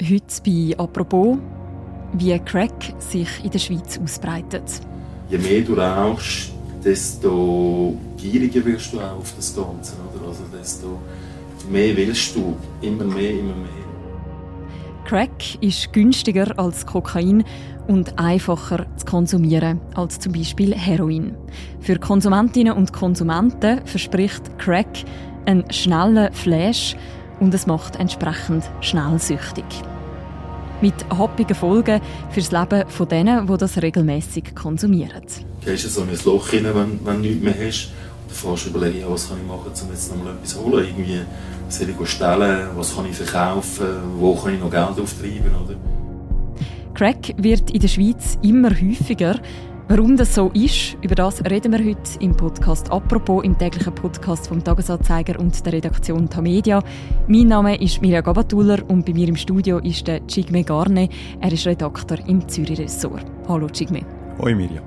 Heute bei «Apropos», wie Crack sich in der Schweiz ausbreitet. Je mehr du rauchst, desto gieriger wirst du auch auf das Ganze. Oder? Also desto mehr willst du, immer mehr, immer mehr. Crack ist günstiger als Kokain und einfacher zu konsumieren als zum Beispiel Heroin. Für Konsumentinnen und Konsumenten verspricht Crack einen schnellen Flash und es macht entsprechend schnell süchtig. Mit happigen Folgen fürs Leben von denen, die das regelmäßig konsumieren. Du gehst so in ein Loch rein, wenn, wenn du nichts mehr hast. Und du fährst überlegen, ja, was kann ich machen, um jetzt noch mal etwas zu holen. Irgendwie, soll ich stellen, was kann ich verkaufen, wo kann ich noch Geld auftreiben, oder? Crack wird in der Schweiz immer häufiger. Warum das so ist, über das reden wir heute im Podcast «Apropos», im täglichen Podcast vom Tagesanzeiger und der Redaktion Tamedia. Mein Name ist Mirja Gabatuller und bei mir im Studio ist der Chigme Garne. Er ist Redakteur im Zürich Ressort. Hallo Chigme. Hoi Mirja.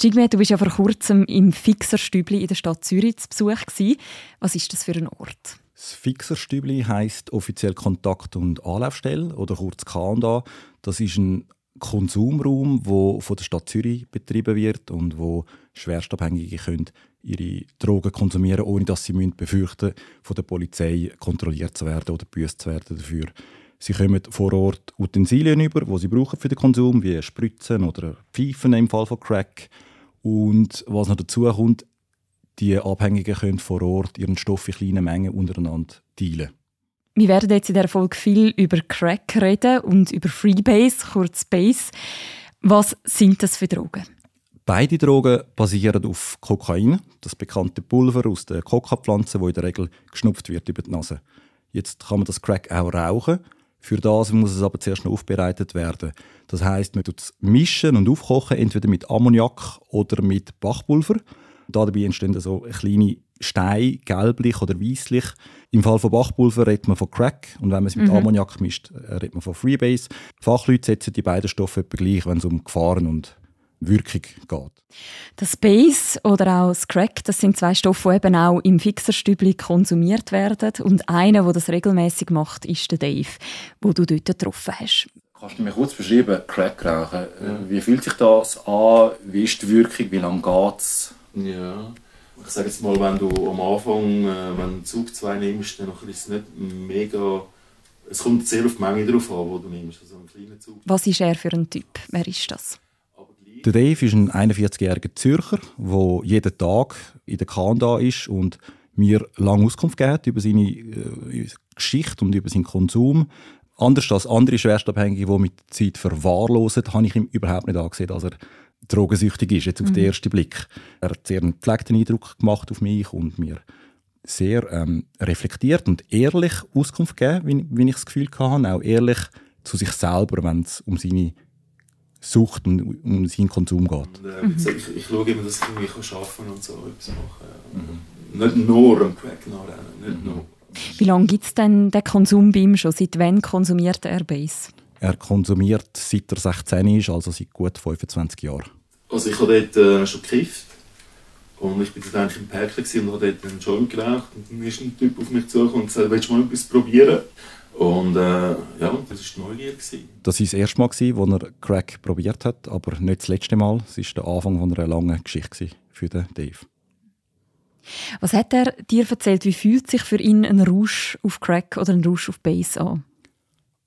Chigme, du warst ja vor kurzem im Fixerstübli in der Stadt Zürich zu Besuch. Was ist das für ein Ort? Das Fixerstübli heisst offiziell Kontakt- und Anlaufstelle oder kurz K&A. Das ist ein Konsumraum, wo von der Stadt Zürich betrieben wird und wo Schwerstabhängige können ihre Drogen konsumieren, ohne dass sie befürchten von der Polizei kontrolliert zu werden oder büßt zu werden dafür. Sie kommen vor Ort Utensilien über, die sie brauchen für den Konsum, wie Spritzen oder Pfeifen im Fall von Crack. Und was noch dazu kommt, die Abhängigen können vor Ort ihren Stoff in kleinen Mengen untereinander teilen. Wir werden jetzt in der Folge viel über Crack reden und über Freebase, kurz Base. Was sind das für Drogen? Beide Drogen basieren auf Kokain, das bekannte Pulver aus der Coca-Pflanze, wo in der Regel geschnupft wird über die Nase. Jetzt kann man das Crack auch rauchen. Für das muss es aber zuerst noch aufbereitet werden. Das heißt, man tut es mischen und aufkochen, entweder mit Ammoniak oder mit Bachpulver. Dabei entstehen so kleine Steine, gelblich oder weißlich. Im Fall von Bachpulver redet man von Crack und wenn man es mit mhm. Ammoniak mischt, äh, redet man von Freebase. Fachleute setzen die beiden Stoffe etwa gleich, wenn es um Gefahren und Wirkung geht. Das Base oder auch das Crack, das sind zwei Stoffe, die eben auch im Fixerstübli konsumiert werden. Und einer, der das regelmäßig macht, ist der Dave, wo du dort getroffen hast. Kannst du mir kurz beschreiben, Crack rauchen? Wie fühlt sich das an? Wie ist die Wirkung? Wie lange geht es? Ja. Ich sage jetzt mal, wenn du am Anfang, äh, wenn du Zug 2 nimmst, dann ist es nicht mega. Es kommt sehr auf die Menge drauf an, wo du nimmst. Also einen kleinen Zug. Was ist er für ein Typ? Wer ist das? Der Dave ist ein 41-jähriger Zürcher, der jeden Tag in der Kanda ist und mir lange Auskunft gibt über seine äh, Geschichte und über seinen Konsum. Anders als andere Schwerstabhängige, die mit der Zeit verwahrlosen, habe ich ihm überhaupt nicht angesehen, dass er drogensüchtig ist, jetzt auf mhm. den ersten Blick. Er hat sehr einen gepflegten Eindruck gemacht auf mich und mir sehr ähm, reflektiert und ehrlich Auskunft gegeben, wie, wie ich das Gefühl hatte, auch ehrlich zu sich selber, wenn es um seine Sucht und um seinen Konsum geht. Und, äh, mhm. ich, ich schaue immer, dass ich irgendwie arbeiten und so etwas machen mhm. Nicht nur am Crack nachrennen, nicht mhm. nur. Wie lange gibt es denn den Konsum bei ihm schon? Seit wann konsumiert er Base? Er konsumiert seit er 16 ist, also seit gut 25 Jahren. Also ich habe dort äh, schon gekifft. Und ich war dort eigentlich im Park und habe dort einen Joint geraucht. Und dann ist ein Typ auf mich zugekommen und gesagt, willst du mal etwas probieren? Und äh, ja, das war Neugier. Das war das erste Mal, als er Crack probiert hat, aber nicht das letzte Mal. Es war der Anfang einer langen Geschichte für den Dave. Was hat er dir erzählt? Wie fühlt sich für ihn ein Rausch auf Crack oder ein Rausch auf Base an?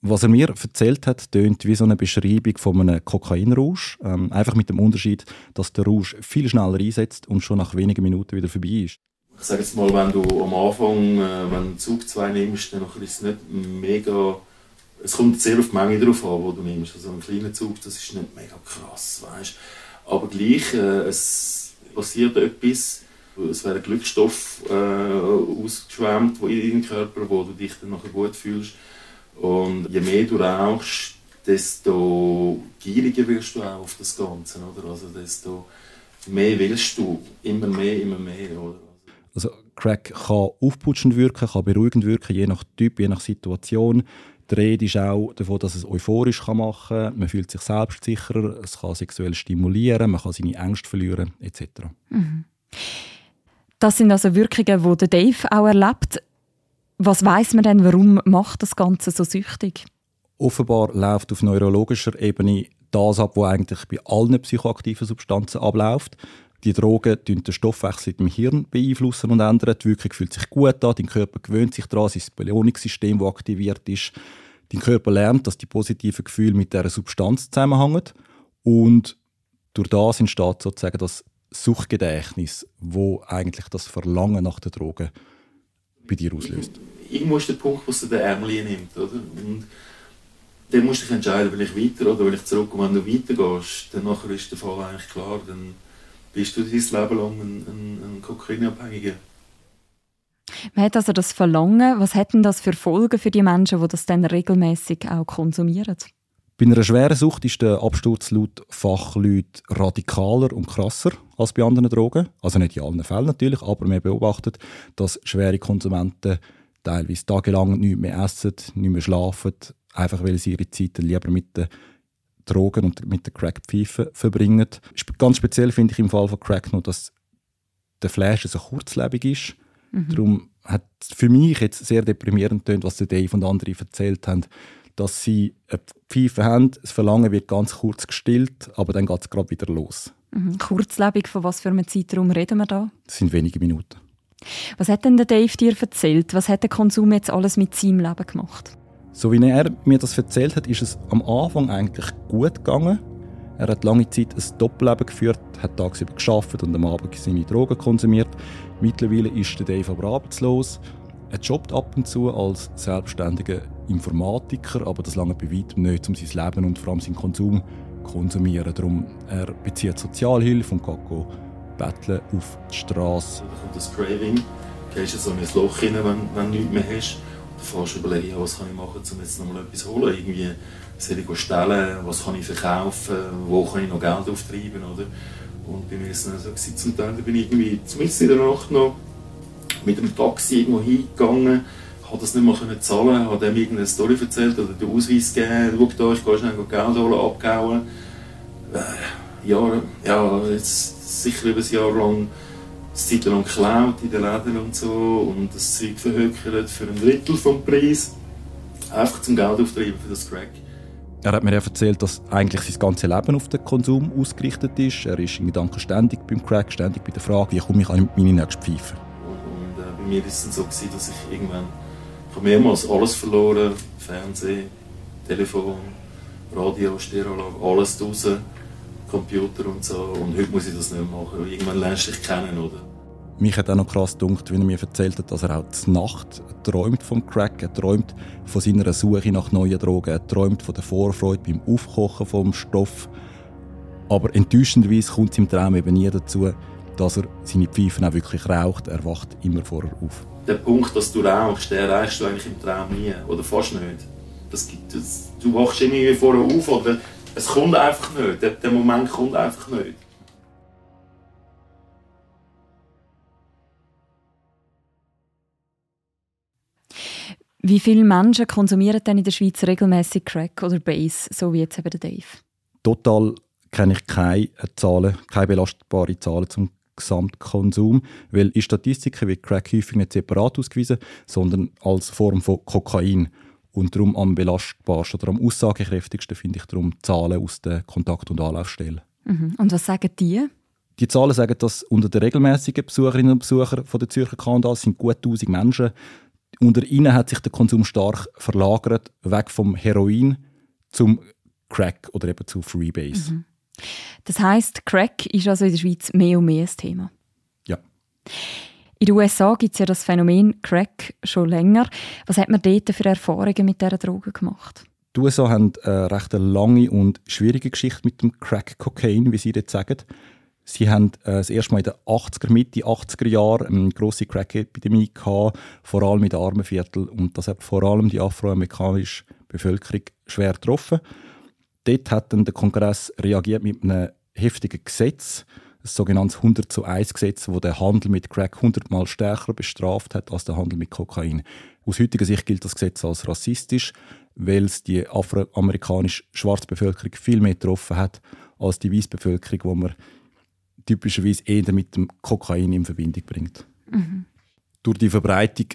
Was er mir erzählt hat, tönt wie so eine Beschreibung von einem Kokainrausch. Ähm, einfach mit dem Unterschied, dass der Rausch viel schneller einsetzt und schon nach wenigen Minuten wieder vorbei ist. Ich sage jetzt mal, wenn du am Anfang, äh, wenn du Zug 2 nimmst, dann ist es nicht mega. Es kommt sehr auf die Menge drauf an, wo du nimmst. Also ein kleiner Zug, das ist nicht mega krass, weißt. Aber gleich, äh, es passiert etwas. Es werden Glückstoff äh, ausgeschwemmt in deinem Körper, wo du dich dann nachher gut fühlst. Und je mehr du rauchst, desto gieriger wirst du auch auf das Ganze, oder? Also desto mehr willst du, immer mehr, immer mehr, oder? Also Crack kann aufputschend wirken, kann beruhigend wirken, je nach Typ, je nach Situation. Die Rede ist auch davon, dass es euphorisch machen kann. Man fühlt sich selbstsicherer, es kann sexuell stimulieren, man kann seine Ängste verlieren, etc. Mhm. Das sind also Wirkungen, die Dave auch erlebt. Was weiß man denn, warum macht das Ganze so süchtig? Offenbar läuft auf neurologischer Ebene das ab, was eigentlich bei allen psychoaktiven Substanzen abläuft. Die Drogen beeinflussen den Stoffwechsel im Hirn beeinflussen und ändern. Die Wirkung fühlt sich gut an, dein Körper gewöhnt sich daran, sein Belohnungssystem, das aktiviert ist. Dein Körper lernt, dass die positiven Gefühle mit dieser Substanz zusammenhängen. Und durch das entsteht sozusagen das Suchtgedächtnis, wo eigentlich das Verlangen nach den Drogen bei dir auslöst. Irgendwo ist der Punkt, wo es den Ärmel nimmt, oder? Und dann musst du dich entscheiden, will ich weiter oder will ich zurück. Und wenn du weitergehst, dann nachher ist der Fall eigentlich klar, dann bist du dein Leben lang ein, ein, ein Kokainabhängiger. Man hat also das Verlangen. Was hätten das für Folgen für die Menschen, die das dann regelmäßig auch konsumieren? Bei einer schweren Sucht ist der Absturz laut Fachleuten radikaler und krasser als bei anderen Drogen. Also nicht in allen Fällen natürlich, aber man beobachtet, dass schwere Konsumenten teilweise tagelang nicht mehr essen, nicht mehr schlafen, einfach weil sie ihre Zeit lieber mit den Drogen und mit den Crackpfeifen verbringen. Ganz speziell finde ich im Fall von Crack noch, dass der Flash so kurzlebig ist. Mhm. Darum hat für mich jetzt sehr deprimierend tönt, was der Dave und andere erzählt haben, dass sie eine Pfeife haben, das Verlangen wird ganz kurz gestillt, aber dann geht es gerade wieder los. Mhm. Kurzlebig, von was für einem Zeitraum reden wir da? Das sind wenige Minuten. Was hat denn der Dave dir erzählt? Was hat der Konsum jetzt alles mit seinem Leben gemacht? So wie er mir das erzählt hat, ist es am Anfang eigentlich gut gegangen. Er hat lange Zeit ein Doppelleben geführt, hat tagsüber geschafft und am Abend seine Drogen konsumiert. Mittlerweile ist der Dave aber arbeitslos. Er jobbt ab und zu als selbstständiger Informatiker, aber das lange bei weitem nicht, um sein Leben und vor allem seinen Konsum zu konsumieren. Darum er bezieht Sozialhilfe und geht betteln auf die Straße. Da kommt das Craving, du gehst so in ein Loch rein, wenn, wenn du nichts mehr hast. Du fährst überlegen, was kann ich machen, um jetzt noch mal etwas zu holen. Irgendwie soll ich stellen, was kann ich verkaufen, wo kann ich noch Geld auftreiben, oder? Und bei mir war es dann so, zum Teil bin ich irgendwie zumindest in der Nacht noch mit dem Taxi irgendwo hingegangen, habe das nicht mehr zahlen, habe dem irgendeine Story erzählt oder den Ausweis gegeben, schau da, ich gehe schnell Geld holen, abgehauen. Äh, ja, ja, jetzt sicher über ein Jahr lang eine Zeit lang geklaut in den Läden und so und das Zeug verhökert für ein Drittel vom Preis. Einfach zum Geld auftreiben für das Crack. Er hat mir erzählt, dass eigentlich sein ganzes Leben auf den Konsum ausgerichtet ist. Er ist in Gedanken ständig beim Crack, ständig bei der Frage, wie komme ich an meine nächste Pfeife mir ist es so gewesen, dass ich irgendwann ich mehrmals alles verloren, Fernsehen, Telefon, Radio, Stereoanlage, alles draußen, Computer und so. Und heute muss ich das nicht machen. Irgendwann lernst du dich kennen, oder? Mich hat auch noch krass gedacht, wie er mir erzählt hat, dass er auch die Nacht träumt vom Crack, er träumt von seiner Suche nach neuen Drogen, er träumt von der Vorfreude beim Aufkochen vom Stoff. Aber enttäuschenderweise kommt es im Traum eben nie dazu, dass er seine Pfeifen auch wirklich raucht. Er wacht immer vorher auf. Der Punkt, dass du rauchst, den erreichst du eigentlich im Traum nie. Oder fast nicht. Das gibt, das, du wachst irgendwie vorher auf oder es kommt einfach nicht. Der, der Moment kommt einfach nicht. Wie viele Menschen konsumieren denn in der Schweiz regelmäßig Crack oder Base, so wie jetzt eben der Dave? Total kenne ich keine Zahlen, keine belastbaren Zahlen zum Gesamtkonsum, weil in Statistiken wird Crack häufig nicht separat ausgewiesen, sondern als Form von Kokain. Und darum am belastbarsten oder am aussagekräftigsten finde ich darum Zahlen aus den Kontakt- und Anlaufstellen. Mhm. Und was sagen die? Die Zahlen sagen, dass unter den regelmäßigen Besucherinnen und Besuchern von der Zürcher Kanada sind gut 1000 Menschen. Unter ihnen hat sich der Konsum stark verlagert, weg vom Heroin zum Crack oder eben zu Freebase. Mhm. Das heißt, Crack ist also in der Schweiz mehr und mehr ein Thema. Ja. In den USA gibt es ja das Phänomen Crack schon länger. Was hat man dort für Erfahrungen mit dieser Droge gemacht? Die USA haben eine recht lange und schwierige Geschichte mit dem Crack-Cocaine, wie sie das sagen. Sie haben äh, das erste Mal in den 80er, Mitte 80er Jahren eine grosse Crack-Epidemie gehabt, vor allem in den Armenvierteln. Und das hat vor allem die afroamerikanische Bevölkerung schwer getroffen. Dort hat dann der Kongress reagiert mit einem heftigen Gesetz, das sogenannte 100 zu 1 Gesetz, wo der Handel mit Crack 100 Mal stärker bestraft hat als der Handel mit Kokain. Aus heutiger Sicht gilt das Gesetz als rassistisch, weil es die afroamerikanische Schwarzbevölkerung viel mehr getroffen hat als die Weißbevölkerung, wo man typischerweise eher mit dem Kokain in Verbindung bringt. Mhm. Durch die Verbreitung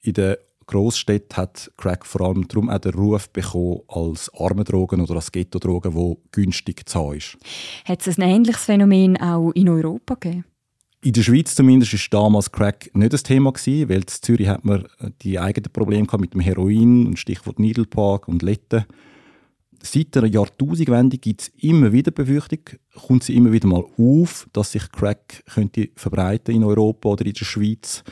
in den Großstädten hat Crack vor allem darum auch den Ruf bekommen als arme Drogen oder als Ghetto-Drogen, die günstig zu haben ist. Hat es ein ähnliches Phänomen auch in Europa gegeben? In der Schweiz zumindest war damals Crack nicht das Thema, gewesen, weil in Zürich hat man die eigenen Probleme mit dem Heroin und Stichwort Needle Park und Letten. Seit der Jahrtausendwende gibt es immer wieder Befürchtung, kommt sie immer wieder mal auf, dass sich Crack könnte verbreiten in Europa oder in der Schweiz.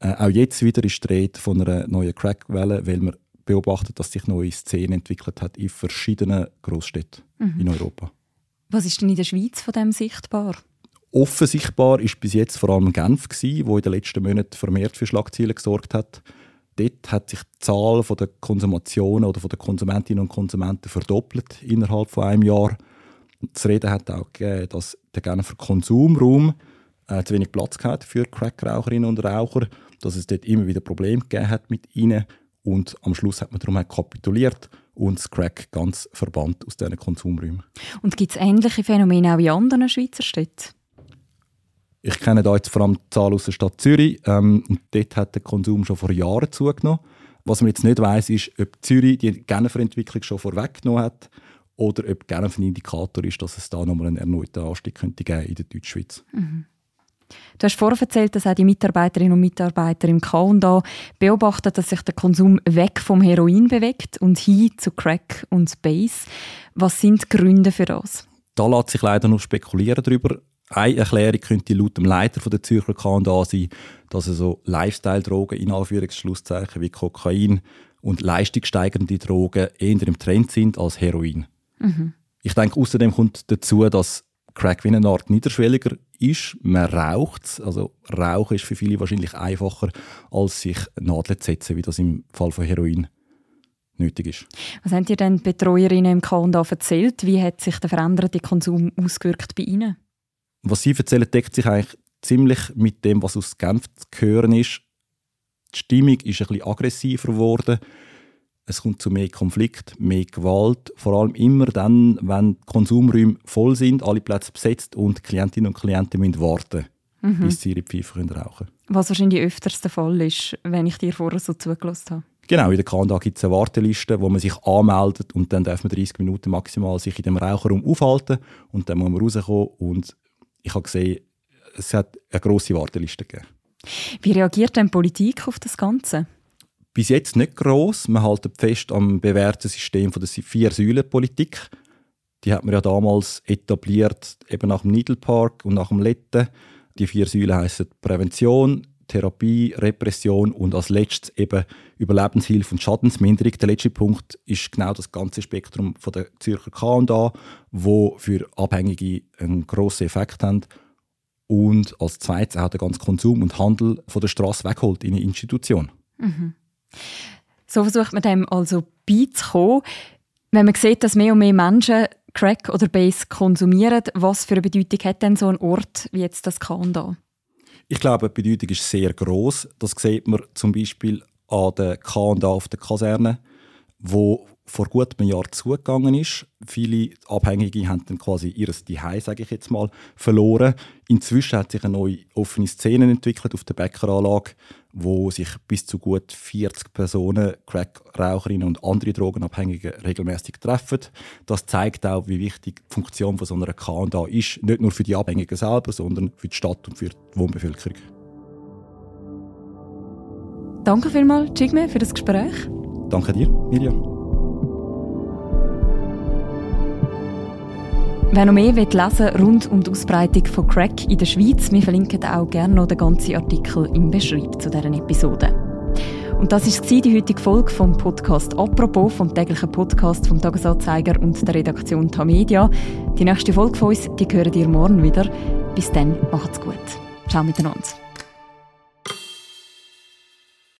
Äh, auch jetzt wieder ist die Rede von einer neuen Crack-Welle, weil man beobachtet, dass sich neue Szene entwickelt hat in verschiedenen Großstädten mhm. in Europa. Was ist denn in der Schweiz von dem sichtbar? Offensichtbar ist bis jetzt vor allem Genf gewesen, wo in den letzten Monaten vermehrt für Schlagzeilen gesorgt hat. Dort hat sich die Zahl der Konsumationen oder der Konsumentinnen und Konsumenten verdoppelt innerhalb von einem Jahr. Das Reden hat auch gegeben, dass der Genfer Konsumraum äh, zu wenig Platz hat für Crackraucherinnen und Raucher, dass es dort immer wieder Probleme gegeben hat mit ihnen und am Schluss hat man darum kapituliert und das Crack ganz verbannt aus diesen Konsumräumen. Und gibt es ähnliche Phänomene auch in anderen Schweizer Städten? Ich kenne da jetzt vor allem die Zahl aus der Stadt Zürich ähm, und dort hat der Konsum schon vor Jahren zugenommen. Was man jetzt nicht weiß, ist, ob Zürich die Genfer Entwicklung schon vorweggenommen hat oder ob Genf ein Indikator ist, dass es da nochmal einen erneuten Anstieg könnte geben in der Deutschschweiz. Mhm. Du hast vorher erzählt, dass auch die Mitarbeiterinnen und Mitarbeiter im K&A beobachten, dass sich der Konsum weg vom Heroin bewegt und hin zu Crack und Base. Was sind die Gründe für das? Da lässt sich leider noch spekulieren darüber. Eine Erklärung könnte laut dem Leiter der Zürcher K&A sein, dass so Lifestyle-Drogen in Anführungszeichen wie Kokain und leistungssteigernde Drogen eher im Trend sind als Heroin. Mhm. Ich denke, außerdem kommt dazu, dass Crack wie eine Art niederschwelliger ist. Man raucht es. Also Rauchen ist für viele wahrscheinlich einfacher, als sich Nadeln zu setzen, wie das im Fall von Heroin nötig ist. Was haben dir denn Betreuerinnen im K&A erzählt? Wie hat sich der veränderte Konsum ausgewirkt bei ihnen? Was sie erzählen, deckt sich eigentlich ziemlich mit dem, was aus Genf zu hören ist. Die Stimmung ist ein bisschen aggressiver geworden. Es kommt zu mehr Konflikt, mehr Gewalt. Vor allem immer dann, wenn die Konsumräume voll sind, alle Plätze besetzt und Klientinnen und Klienten müssen warten, mhm. bis sie ihre Pfeife rauchen können. Was wahrscheinlich öfters der Fall ist, wenn ich dir vorher so zugelassen habe. Genau, in der Kanada gibt es eine Warteliste, wo man sich anmeldet und dann darf man 30 Minuten maximal sich in dem Raucherraum aufhalten und dann muss man rauskommen und ich habe gesehen, es hat eine grosse Warteliste gegeben. Wie reagiert denn Politik auf das Ganze? Bis jetzt nicht gross. Man hält fest am bewährten System der Vier-Säulen-Politik. Die hat man ja damals etabliert, eben nach dem Needle Park und nach dem Letten. Die vier Säulen heißen Prävention, Therapie, Repression und als letztes eben Überlebenshilfe und Schadensminderung. Der letzte Punkt ist genau das ganze Spektrum von der Zürcher K&A, wo für Abhängige einen grossen Effekt haben und als zweites auch den ganzen Konsum und Handel von der Straße wegholt in eine Institution. Mhm. So versucht man dem also beizukommen. Wenn man sieht, dass mehr und mehr Menschen Crack oder Base konsumieren, was für eine Bedeutung hat denn so ein Ort wie jetzt das K&A? Ich glaube, die Bedeutung ist sehr groß. Das sieht man zum Beispiel an der K&A auf der Kaserne, wo vor gut einem Jahr zugegangen ist. Viele Abhängige haben dann quasi ihr Zuhause, sage ich jetzt mal, verloren. Inzwischen hat sich eine neue offene Szene entwickelt auf der Bäckeranlage, wo sich bis zu gut 40 Personen, Crack-Raucherinnen und andere Drogenabhängige regelmäßig treffen. Das zeigt auch, wie wichtig die Funktion von so einer K&A ist, nicht nur für die Abhängigen selber, sondern für die Stadt und für die Wohnbevölkerung. Danke vielmals, Jigme, für das Gespräch. Danke dir, Miriam. Wer noch mehr lesen will rund um die Ausbreitung von Crack in der Schweiz, wir verlinken auch gerne noch den ganzen Artikel im Beschreib zu deren Episode. Und das war die heutige Folge vom Podcast «Apropos», vom täglichen Podcast vom Tagesanzeiger und der Redaktion Tamedia. Die nächste Folge von uns, die hören ihr morgen wieder. Bis dann, macht's gut. Ciao miteinander.